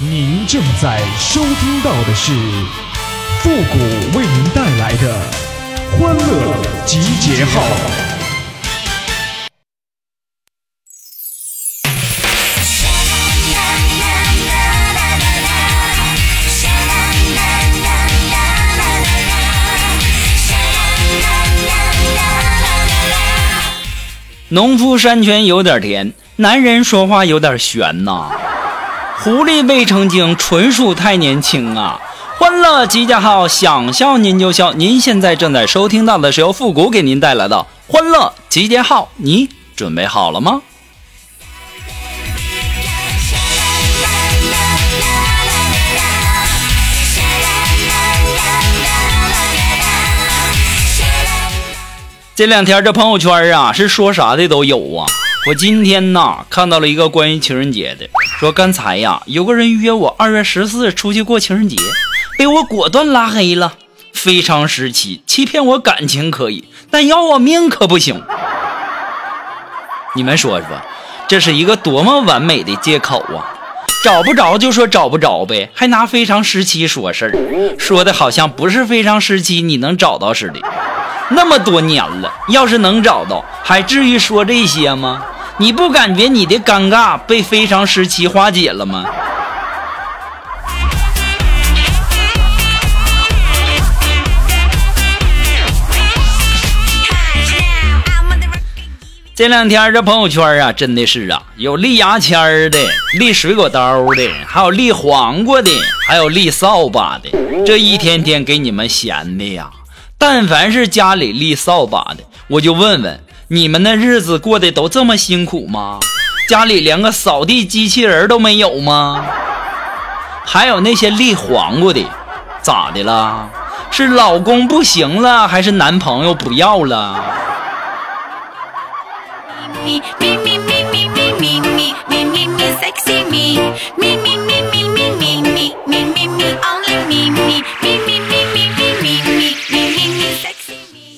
您正在收听到的是复古为您带来的欢乐集结号。农夫山泉有点甜，男人说话有点悬呐。狐狸未成精，纯属太年轻啊！欢乐集结号，想笑您就笑。您现在正在收听到的是由复古给您带来的欢乐集结号，你准备好了吗？这两天这朋友圈啊，是说啥的都有啊。我今天呐看到了一个关于情人节的，说刚才呀有个人约我二月十四出去过情人节，被我果断拉黑了。非常时期，欺骗我感情可以，但要我命可不行。你们说说，这是一个多么完美的借口啊！找不着就说找不着呗，还拿非常时期说事儿，说的好像不是非常时期你能找到似的。那么多年了，要是能找到，还至于说这些吗？你不感觉你的尴尬被非常时期化解了吗？这两天这朋友圈啊，真的是啊，有立牙签的，立水果刀的，还有立黄瓜的，还有立扫把的，这一天天给你们闲的呀。但凡是家里立扫把的，我就问问你们那日子过得都这么辛苦吗？家里连个扫地机器人都没有吗？还有那些立黄瓜的，咋的了？是老公不行了，还是男朋友不要了？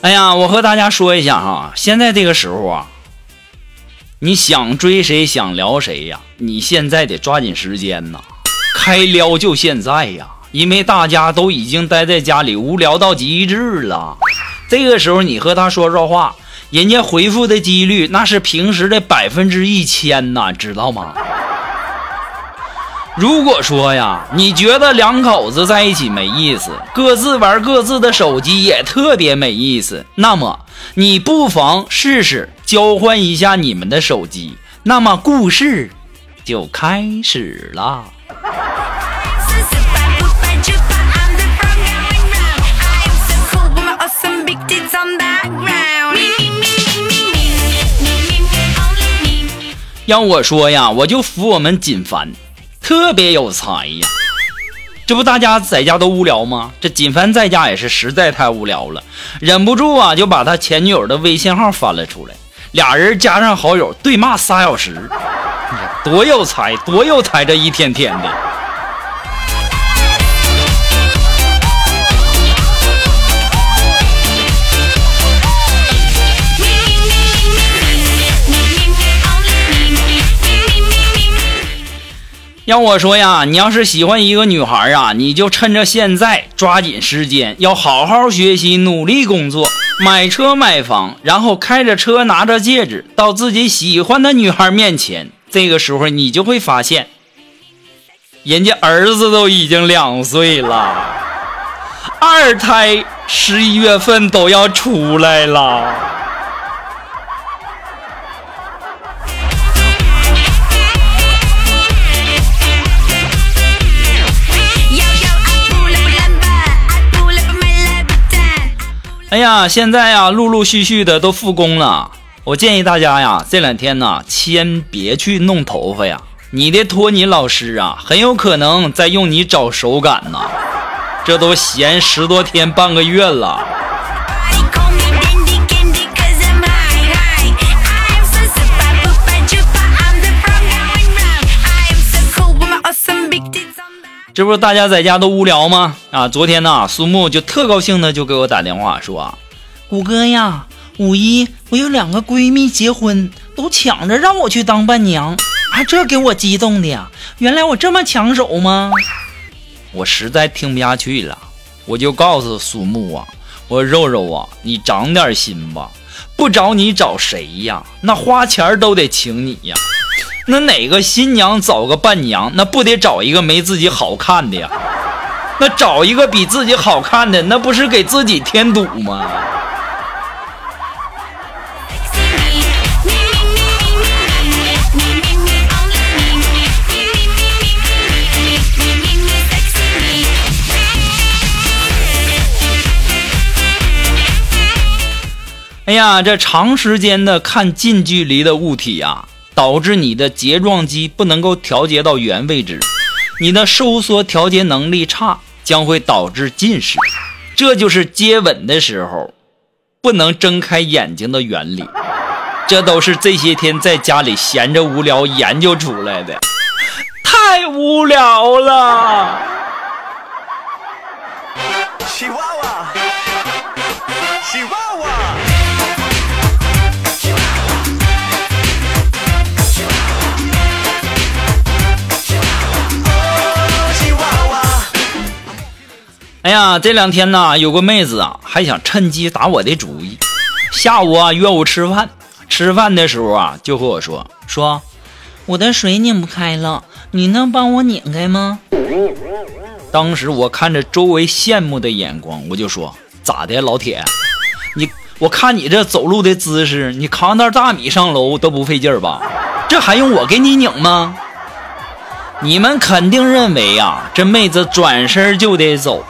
哎呀，我和大家说一下哈，现在这个时候啊，你想追谁想聊谁呀，你现在得抓紧时间呐，开撩就现在呀，因为大家都已经待在家里无聊到极致了，这个时候你和他说说话，人家回复的几率那是平时的百分之一千呐，知道吗？如果说呀，你觉得两口子在一起没意思，各自玩各自的手机也特别没意思，那么你不妨试试交换一下你们的手机，那么故事就开始了。要我说呀，我就服我们锦凡。特别有才呀！这不大家在家都无聊吗？这锦帆在家也是实在太无聊了，忍不住啊，就把他前女友的微信号翻了出来，俩人加上好友对骂仨小时，多有才，多有才！这一天天的。要我说呀，你要是喜欢一个女孩啊，你就趁着现在抓紧时间，要好好学习，努力工作，买车买房，然后开着车拿着戒指到自己喜欢的女孩面前。这个时候你就会发现，人家儿子都已经两岁了，二胎十一月份都要出来了。哎呀，现在呀，陆陆续续的都复工了。我建议大家呀，这两天呢，先别去弄头发呀。你的托尼老师啊，很有可能在用你找手感呢。这都闲十多天半个月了。这不是大家在家都无聊吗？啊，昨天呢，苏木就特高兴的就给我打电话说：“谷歌呀，五一我有两个闺蜜结婚，都抢着让我去当伴娘。啊，这给我激动的呀！原来我这么抢手吗？我实在听不下去了，我就告诉苏木啊，我肉肉啊，你长点心吧，不找你找谁呀？那花钱都得请你呀。那哪个新娘找个伴娘，那不得找一个没自己好看的呀？那找一个比自己好看的，那不是给自己添堵吗？哎呀，这长时间的看近距离的物体呀，导致你的睫状肌不能够调节到原位置，你的收缩调节能力差，将会导致近视。这就是接吻的时候不能睁开眼睛的原理。这都是这些天在家里闲着无聊研究出来的，太无聊了。哎呀，这两天呢，有个妹子啊，还想趁机打我的主意。下午啊，约我吃饭，吃饭的时候啊，就和我说说，我的水拧不开了，你能帮我拧开吗？当时我看着周围羡慕的眼光，我就说咋的，老铁，你我看你这走路的姿势，你扛袋大米上楼都不费劲吧？这还用我给你拧吗？你们肯定认为呀，这妹子转身就得走。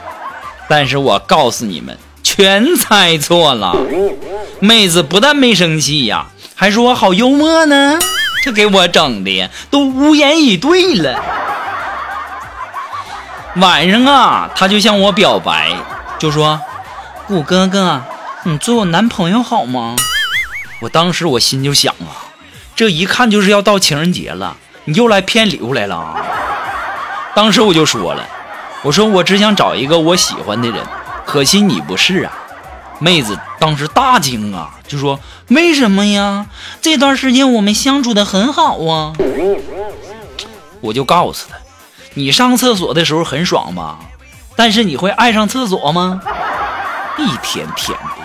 但是我告诉你们，全猜错了。妹子不但没生气呀，还说我好幽默呢，这给我整的都无言以对了。晚上啊，她就向我表白，就说：“谷哥哥，你做我男朋友好吗？”我当时我心就想啊，这一看就是要到情人节了，你又来骗礼物来了啊。当时我就说了。我说我只想找一个我喜欢的人，可惜你不是啊！妹子当时大惊啊，就说：“为什么呀？这段时间我们相处的很好啊！”我就告诉他：“你上厕所的时候很爽吧？但是你会爱上厕所吗？一天天的，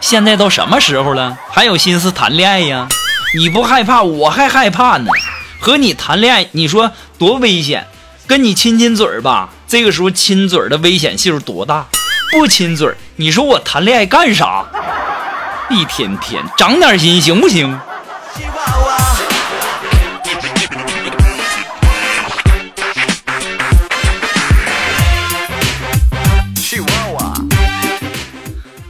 现在都什么时候了，还有心思谈恋爱呀？你不害怕，我还害怕呢。和你谈恋爱，你说多危险！”跟你亲亲嘴儿吧，这个时候亲嘴儿的危险系数多大？不亲嘴儿，你说我谈恋爱干啥？一天天长点心行不行？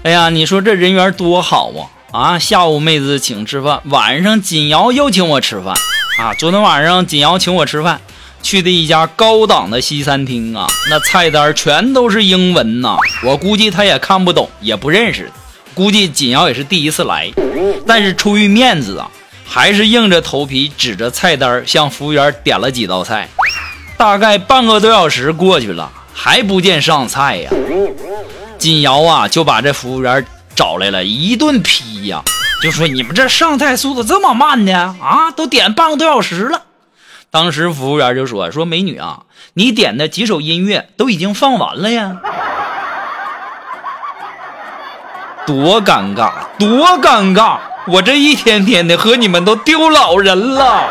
哎呀，你说这人缘多好啊！啊，下午妹子请吃饭，晚上锦瑶又请我吃饭啊！昨天晚上锦瑶请我吃饭。去的一家高档的西餐厅啊，那菜单全都是英文呐，我估计他也看不懂，也不认识。估计锦瑶也是第一次来，但是出于面子啊，还是硬着头皮指着菜单向服务员点了几道菜。大概半个多小时过去了，还不见上菜呀。锦瑶啊就把这服务员找来了，一顿批呀，就说你们这上菜速度这么慢呢？啊，都点半个多小时了。当时服务员就说：“说美女啊，你点的几首音乐都已经放完了呀，多尴尬，多尴尬！我这一天天的和你们都丢老人了。”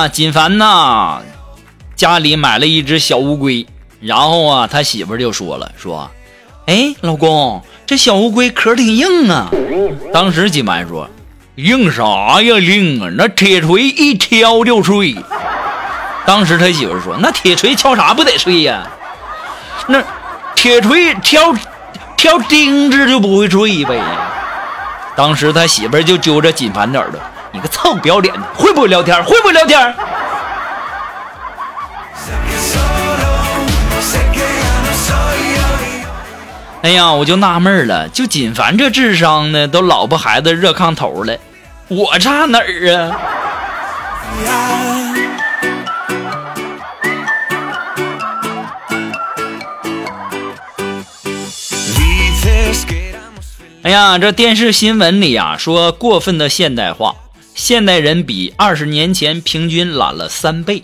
啊，锦凡呐，家里买了一只小乌龟，然后啊，他媳妇就说了，说，哎，老公，这小乌龟壳挺硬啊。当时锦凡说，硬啥呀，硬啊，那铁锤一敲就碎。当时他媳妇说，那铁锤敲啥不得碎呀？那铁锤敲敲钉子就不会碎呗。当时他媳妇就揪着锦凡的耳朵。你个臭不要脸的，会不会聊天？会不会聊天？哎呀，我就纳闷了，就锦凡这智商呢，都老婆孩子热炕头了，我差哪儿啊？哎呀，这电视新闻里呀说过分的现代化，现代人比二十年前平均懒了三倍，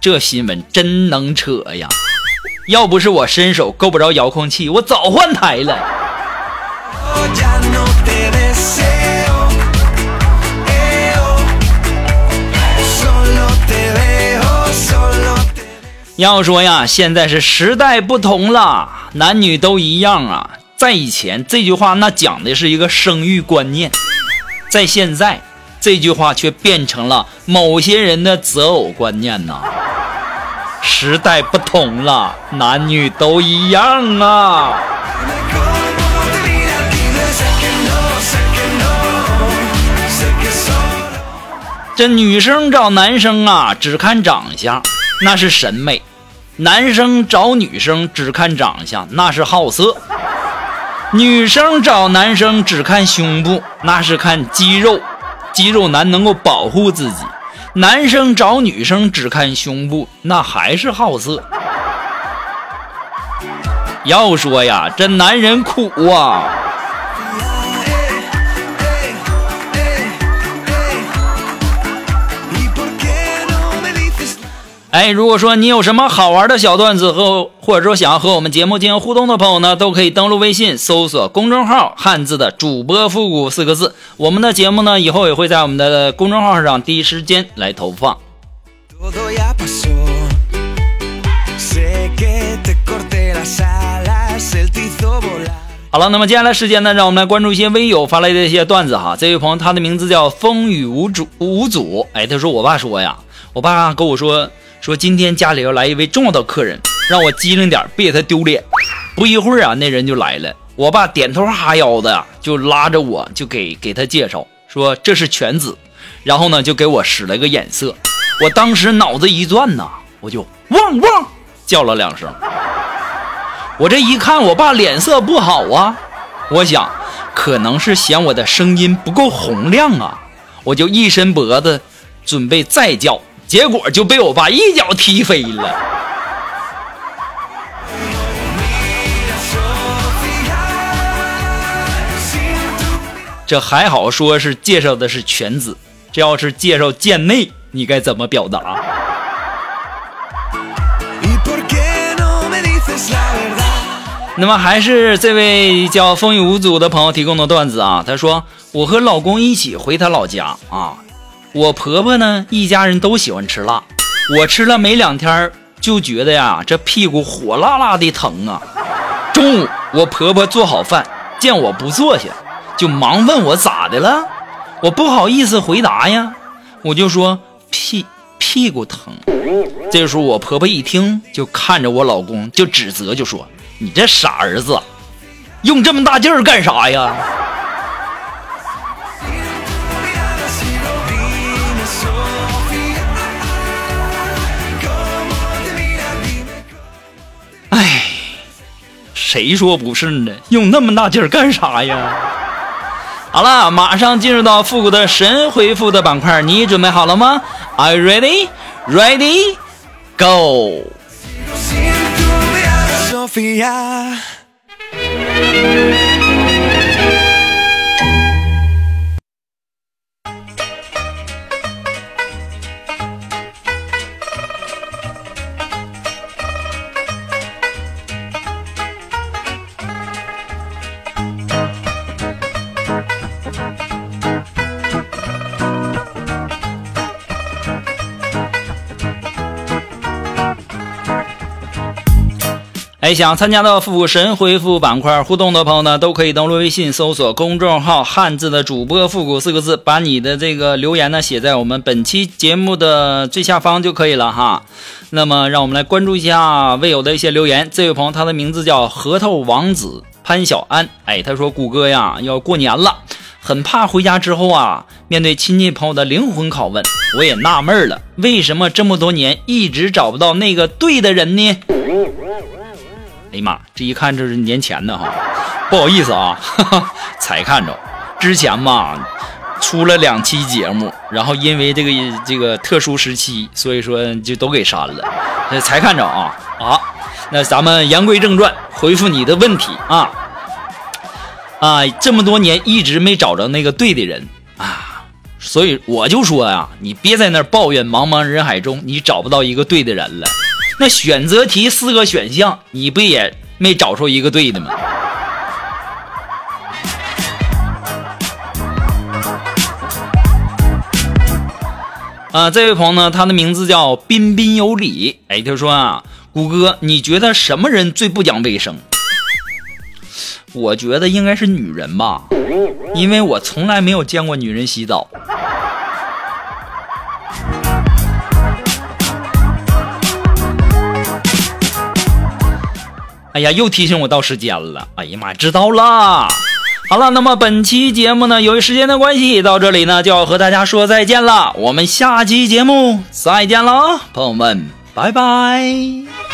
这新闻真能扯呀！要不是我伸手够不着遥控器，我早换台了。要说呀，现在是时代不同了，男女都一样啊。在以前，这句话那讲的是一个生育观念；在现在，这句话却变成了某些人的择偶观念呐。时代不同了，男女都一样啊。这女生找男生啊，只看长相，那是审美；男生找女生只看长相，那是好色；女生找男生只看胸部，那是看肌肉，肌肉男能够保护自己；男生找女生只看胸部，那还是好色。要说呀，这男人苦啊。哎，如果说你有什么好玩的小段子和，或者说想要和我们节目进行互动的朋友呢，都可以登录微信搜索公众号“汉字的主播复古”四个字。我们的节目呢，以后也会在我们的公众号上第一时间来投放。好了，那么接下来时间呢，让我们来关注一些微友发来的一些段子哈。这位朋友，他的名字叫风雨无阻无阻。哎，他说我爸说呀，我爸跟我说。说今天家里要来一位重要的客人，让我机灵点，别给他丢脸。不一会儿啊，那人就来了。我爸点头哈腰的，就拉着我就给给他介绍，说这是犬子。然后呢，就给我使了个眼色。我当时脑子一转呐，我就汪汪叫了两声。我这一看，我爸脸色不好啊。我想，可能是嫌我的声音不够洪亮啊。我就一伸脖子，准备再叫。结果就被我爸一脚踢飞了。这还好，说是介绍的是犬子，这要是介绍贱内，你该怎么表达？那么还是这位叫风雨无阻的朋友提供的段子啊，他说：“我和老公一起回他老家啊。”我婆婆呢，一家人都喜欢吃辣。我吃了没两天，就觉得呀，这屁股火辣辣的疼啊。中午，我婆婆做好饭，见我不坐下，就忙问我咋的了。我不好意思回答呀，我就说屁屁股疼。这时候，我婆婆一听，就看着我老公，就指责，就说：“你这傻儿子，用这么大劲儿干啥呀？”谁说不是呢？用那么大劲儿干啥呀？好了，马上进入到复古的神回复的板块，你准备好了吗？Are you ready? Ready? Go! 哎，想参加到复古神回复板块互动的朋友呢，都可以登录微信搜索公众号“汉字的主播复古”四个字，把你的这个留言呢写在我们本期节目的最下方就可以了哈。那么，让我们来关注一下未有的一些留言。这位朋友，他的名字叫核桃王子潘小安。哎，他说：“谷歌呀，要过年了，很怕回家之后啊，面对亲戚朋友的灵魂拷问。我也纳闷了，为什么这么多年一直找不到那个对的人呢？”哎呀妈，这一看这是年前的哈，不好意思啊，哈哈才看着。之前嘛，出了两期节目，然后因为这个这个特殊时期，所以说就都给删了，才看着啊啊。那咱们言归正传，回复你的问题啊啊，这么多年一直没找着那个对的人啊，所以我就说呀，你别在那抱怨茫茫人海中你找不到一个对的人了。那选择题四个选项，你不也没找出一个对的吗？啊，这位朋友呢，他的名字叫彬彬有礼。哎，他说啊，谷歌，你觉得什么人最不讲卫生？我觉得应该是女人吧，因为我从来没有见过女人洗澡。哎呀，又提醒我到时间了。哎呀妈，知道了。好了，那么本期节目呢，由于时间的关系，到这里呢就要和大家说再见了。我们下期节目再见了，朋友们，拜拜。